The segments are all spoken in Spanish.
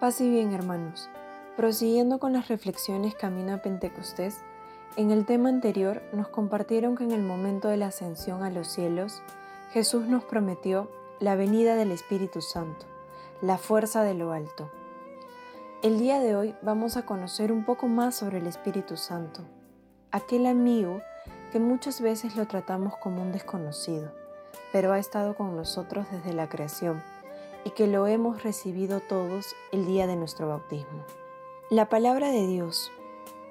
Paz y bien hermanos. Prosiguiendo con las reflexiones camino a Pentecostés, en el tema anterior nos compartieron que en el momento de la ascensión a los cielos, Jesús nos prometió la venida del Espíritu Santo, la fuerza de lo alto. El día de hoy vamos a conocer un poco más sobre el Espíritu Santo, aquel amigo que muchas veces lo tratamos como un desconocido, pero ha estado con nosotros desde la creación y que lo hemos recibido todos el día de nuestro bautismo. La palabra de Dios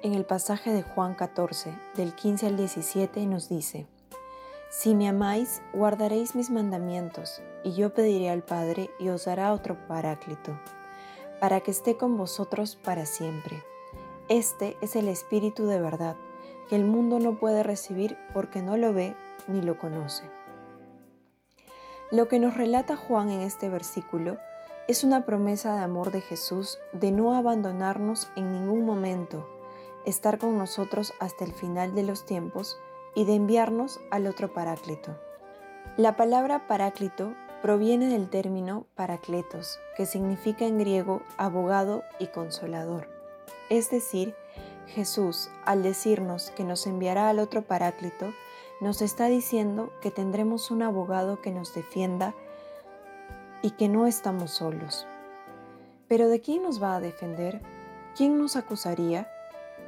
en el pasaje de Juan 14, del 15 al 17, nos dice, Si me amáis, guardaréis mis mandamientos, y yo pediré al Padre y os dará otro paráclito para que esté con vosotros para siempre. Este es el Espíritu de verdad, que el mundo no puede recibir porque no lo ve ni lo conoce. Lo que nos relata Juan en este versículo es una promesa de amor de Jesús de no abandonarnos en ningún momento, estar con nosotros hasta el final de los tiempos y de enviarnos al otro paráclito. La palabra paráclito proviene del término paracletos, que significa en griego abogado y consolador. Es decir, Jesús, al decirnos que nos enviará al otro paráclito, nos está diciendo que tendremos un abogado que nos defienda y que no estamos solos. Pero ¿de quién nos va a defender? ¿Quién nos acusaría?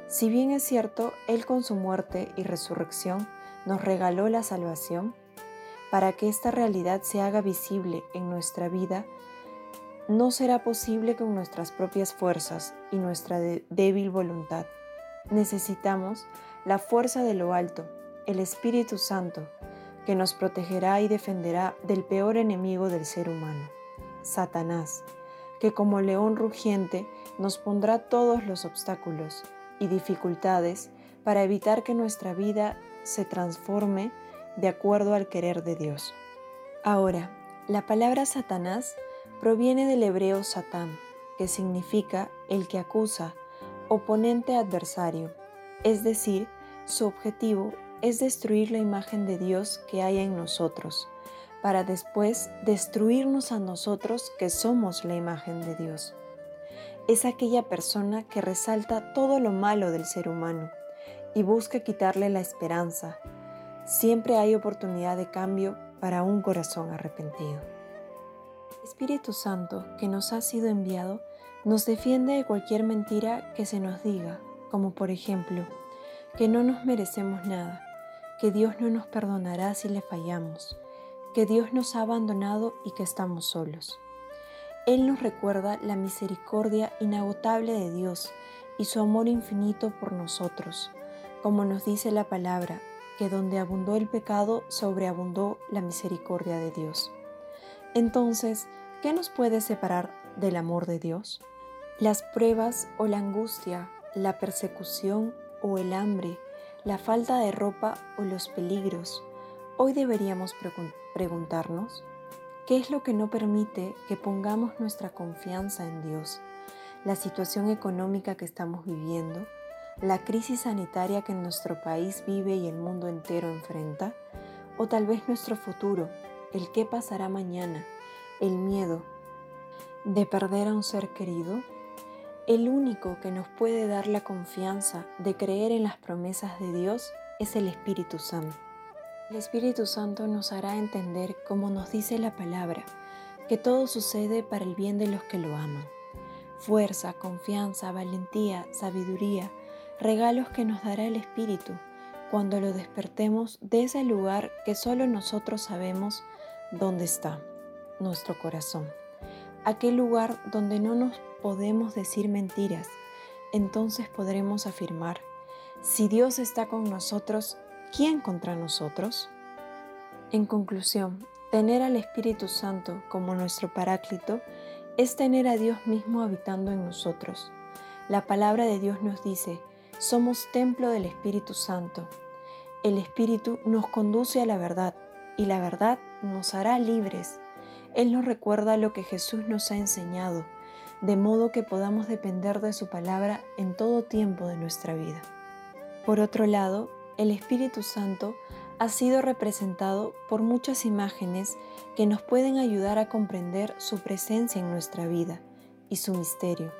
Si bien es cierto, Él con su muerte y resurrección nos regaló la salvación, para que esta realidad se haga visible en nuestra vida, no será posible con nuestras propias fuerzas y nuestra débil voluntad. Necesitamos la fuerza de lo alto, el Espíritu Santo, que nos protegerá y defenderá del peor enemigo del ser humano, Satanás, que como león rugiente nos pondrá todos los obstáculos y dificultades para evitar que nuestra vida se transforme de acuerdo al querer de Dios. Ahora, la palabra Satanás proviene del hebreo Satán, que significa el que acusa, oponente adversario, es decir, su objetivo es destruir la imagen de Dios que hay en nosotros, para después destruirnos a nosotros que somos la imagen de Dios. Es aquella persona que resalta todo lo malo del ser humano y busca quitarle la esperanza, Siempre hay oportunidad de cambio para un corazón arrepentido. Espíritu Santo que nos ha sido enviado nos defiende de cualquier mentira que se nos diga, como por ejemplo, que no nos merecemos nada, que Dios no nos perdonará si le fallamos, que Dios nos ha abandonado y que estamos solos. Él nos recuerda la misericordia inagotable de Dios y su amor infinito por nosotros, como nos dice la palabra que donde abundó el pecado, sobreabundó la misericordia de Dios. Entonces, ¿qué nos puede separar del amor de Dios? Las pruebas o la angustia, la persecución o el hambre, la falta de ropa o los peligros. Hoy deberíamos preguntarnos, ¿qué es lo que no permite que pongamos nuestra confianza en Dios? ¿La situación económica que estamos viviendo? la crisis sanitaria que nuestro país vive y el mundo entero enfrenta, o tal vez nuestro futuro, el qué pasará mañana, el miedo de perder a un ser querido, el único que nos puede dar la confianza de creer en las promesas de Dios es el Espíritu Santo. El Espíritu Santo nos hará entender, como nos dice la palabra, que todo sucede para el bien de los que lo aman. Fuerza, confianza, valentía, sabiduría, regalos que nos dará el Espíritu cuando lo despertemos de ese lugar que solo nosotros sabemos dónde está, nuestro corazón. Aquel lugar donde no nos podemos decir mentiras. Entonces podremos afirmar, si Dios está con nosotros, ¿quién contra nosotros? En conclusión, tener al Espíritu Santo como nuestro paráclito es tener a Dios mismo habitando en nosotros. La palabra de Dios nos dice, somos templo del Espíritu Santo. El Espíritu nos conduce a la verdad y la verdad nos hará libres. Él nos recuerda lo que Jesús nos ha enseñado, de modo que podamos depender de su palabra en todo tiempo de nuestra vida. Por otro lado, el Espíritu Santo ha sido representado por muchas imágenes que nos pueden ayudar a comprender su presencia en nuestra vida y su misterio.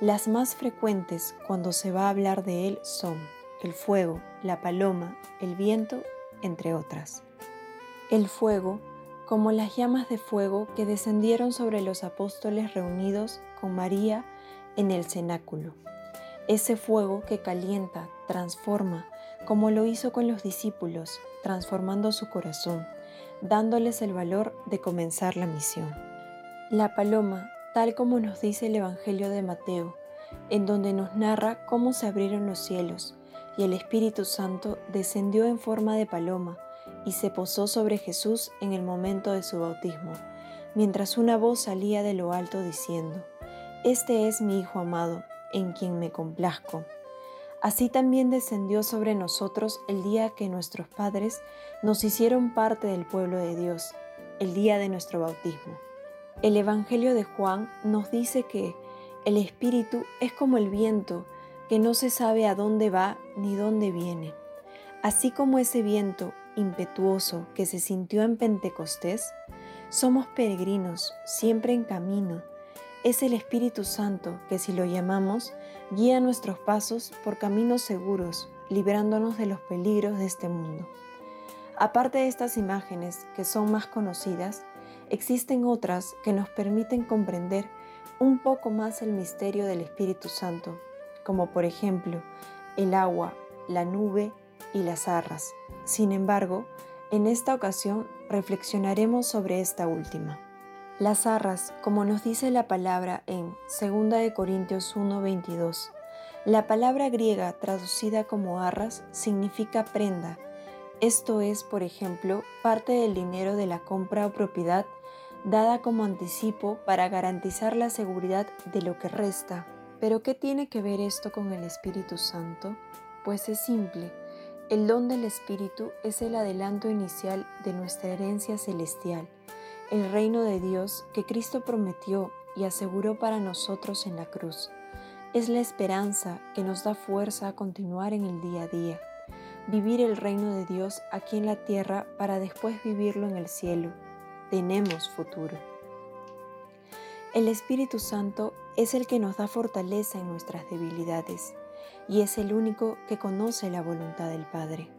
Las más frecuentes cuando se va a hablar de él son el fuego, la paloma, el viento, entre otras. El fuego, como las llamas de fuego que descendieron sobre los apóstoles reunidos con María en el cenáculo. Ese fuego que calienta, transforma, como lo hizo con los discípulos, transformando su corazón, dándoles el valor de comenzar la misión. La paloma, tal como nos dice el Evangelio de Mateo, en donde nos narra cómo se abrieron los cielos y el Espíritu Santo descendió en forma de paloma y se posó sobre Jesús en el momento de su bautismo, mientras una voz salía de lo alto diciendo, Este es mi Hijo amado, en quien me complazco. Así también descendió sobre nosotros el día que nuestros padres nos hicieron parte del pueblo de Dios, el día de nuestro bautismo. El Evangelio de Juan nos dice que el Espíritu es como el viento, que no se sabe a dónde va ni dónde viene. Así como ese viento impetuoso que se sintió en Pentecostés, somos peregrinos, siempre en camino, es el Espíritu Santo que si lo llamamos, guía nuestros pasos por caminos seguros, librándonos de los peligros de este mundo. Aparte de estas imágenes que son más conocidas, existen otras que nos permiten comprender un poco más el misterio del Espíritu Santo, como por ejemplo el agua, la nube y las arras. Sin embargo, en esta ocasión reflexionaremos sobre esta última. Las arras, como nos dice la palabra en 2 Corintios 1:22, la palabra griega traducida como arras significa prenda. Esto es, por ejemplo, parte del dinero de la compra o propiedad dada como anticipo para garantizar la seguridad de lo que resta. Pero ¿qué tiene que ver esto con el Espíritu Santo? Pues es simple. El don del Espíritu es el adelanto inicial de nuestra herencia celestial el reino de Dios que Cristo prometió y aseguró para nosotros en la cruz. Es la esperanza que nos da fuerza a continuar en el día a día, vivir el reino de Dios aquí en la tierra para después vivirlo en el cielo. Tenemos futuro. El Espíritu Santo es el que nos da fortaleza en nuestras debilidades y es el único que conoce la voluntad del Padre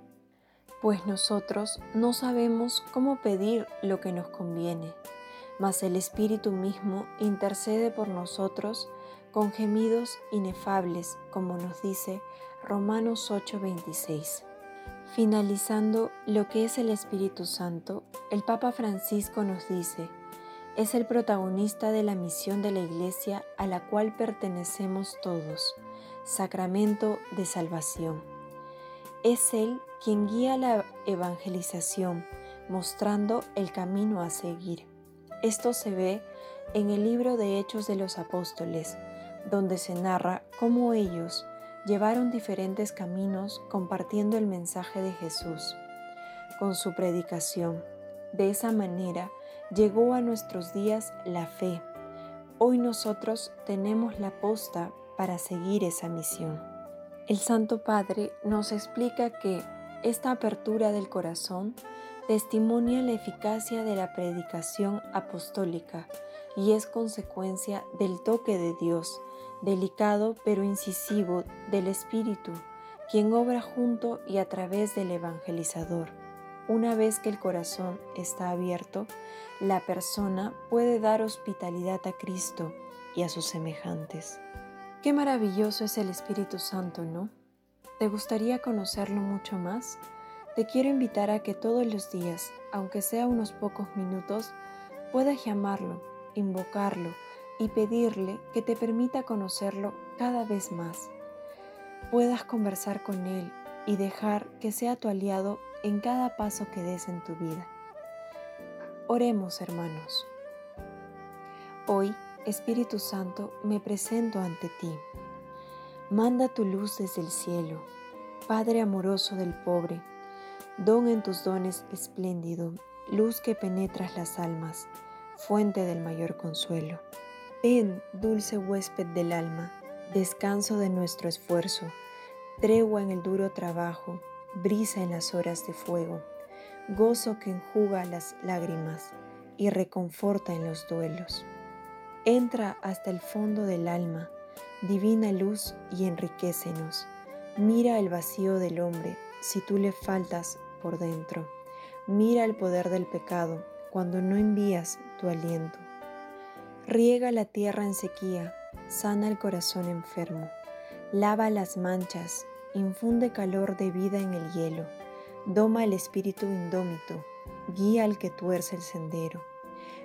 pues nosotros no sabemos cómo pedir lo que nos conviene, mas el Espíritu mismo intercede por nosotros con gemidos inefables, como nos dice Romanos 8:26. Finalizando lo que es el Espíritu Santo, el Papa Francisco nos dice, es el protagonista de la misión de la Iglesia a la cual pertenecemos todos, sacramento de salvación. Es Él quien guía la evangelización, mostrando el camino a seguir. Esto se ve en el libro de Hechos de los Apóstoles, donde se narra cómo ellos llevaron diferentes caminos compartiendo el mensaje de Jesús. Con su predicación, de esa manera llegó a nuestros días la fe. Hoy nosotros tenemos la posta para seguir esa misión. El Santo Padre nos explica que esta apertura del corazón testimonia la eficacia de la predicación apostólica y es consecuencia del toque de Dios, delicado pero incisivo del Espíritu, quien obra junto y a través del evangelizador. Una vez que el corazón está abierto, la persona puede dar hospitalidad a Cristo y a sus semejantes. Qué maravilloso es el Espíritu Santo, ¿no? ¿Te gustaría conocerlo mucho más? Te quiero invitar a que todos los días, aunque sea unos pocos minutos, puedas llamarlo, invocarlo y pedirle que te permita conocerlo cada vez más. Puedas conversar con Él y dejar que sea tu aliado en cada paso que des en tu vida. Oremos, hermanos. Hoy Espíritu Santo, me presento ante ti. Manda tu luz desde el cielo, Padre amoroso del pobre, don en tus dones espléndido, luz que penetras las almas, fuente del mayor consuelo. Ven, dulce huésped del alma, descanso de nuestro esfuerzo, tregua en el duro trabajo, brisa en las horas de fuego, gozo que enjuga las lágrimas y reconforta en los duelos. Entra hasta el fondo del alma, divina luz, y enriquecenos. Mira el vacío del hombre si tú le faltas por dentro. Mira el poder del pecado cuando no envías tu aliento. Riega la tierra en sequía, sana el corazón enfermo, lava las manchas, infunde calor de vida en el hielo, doma el espíritu indómito, guía al que tuerce el sendero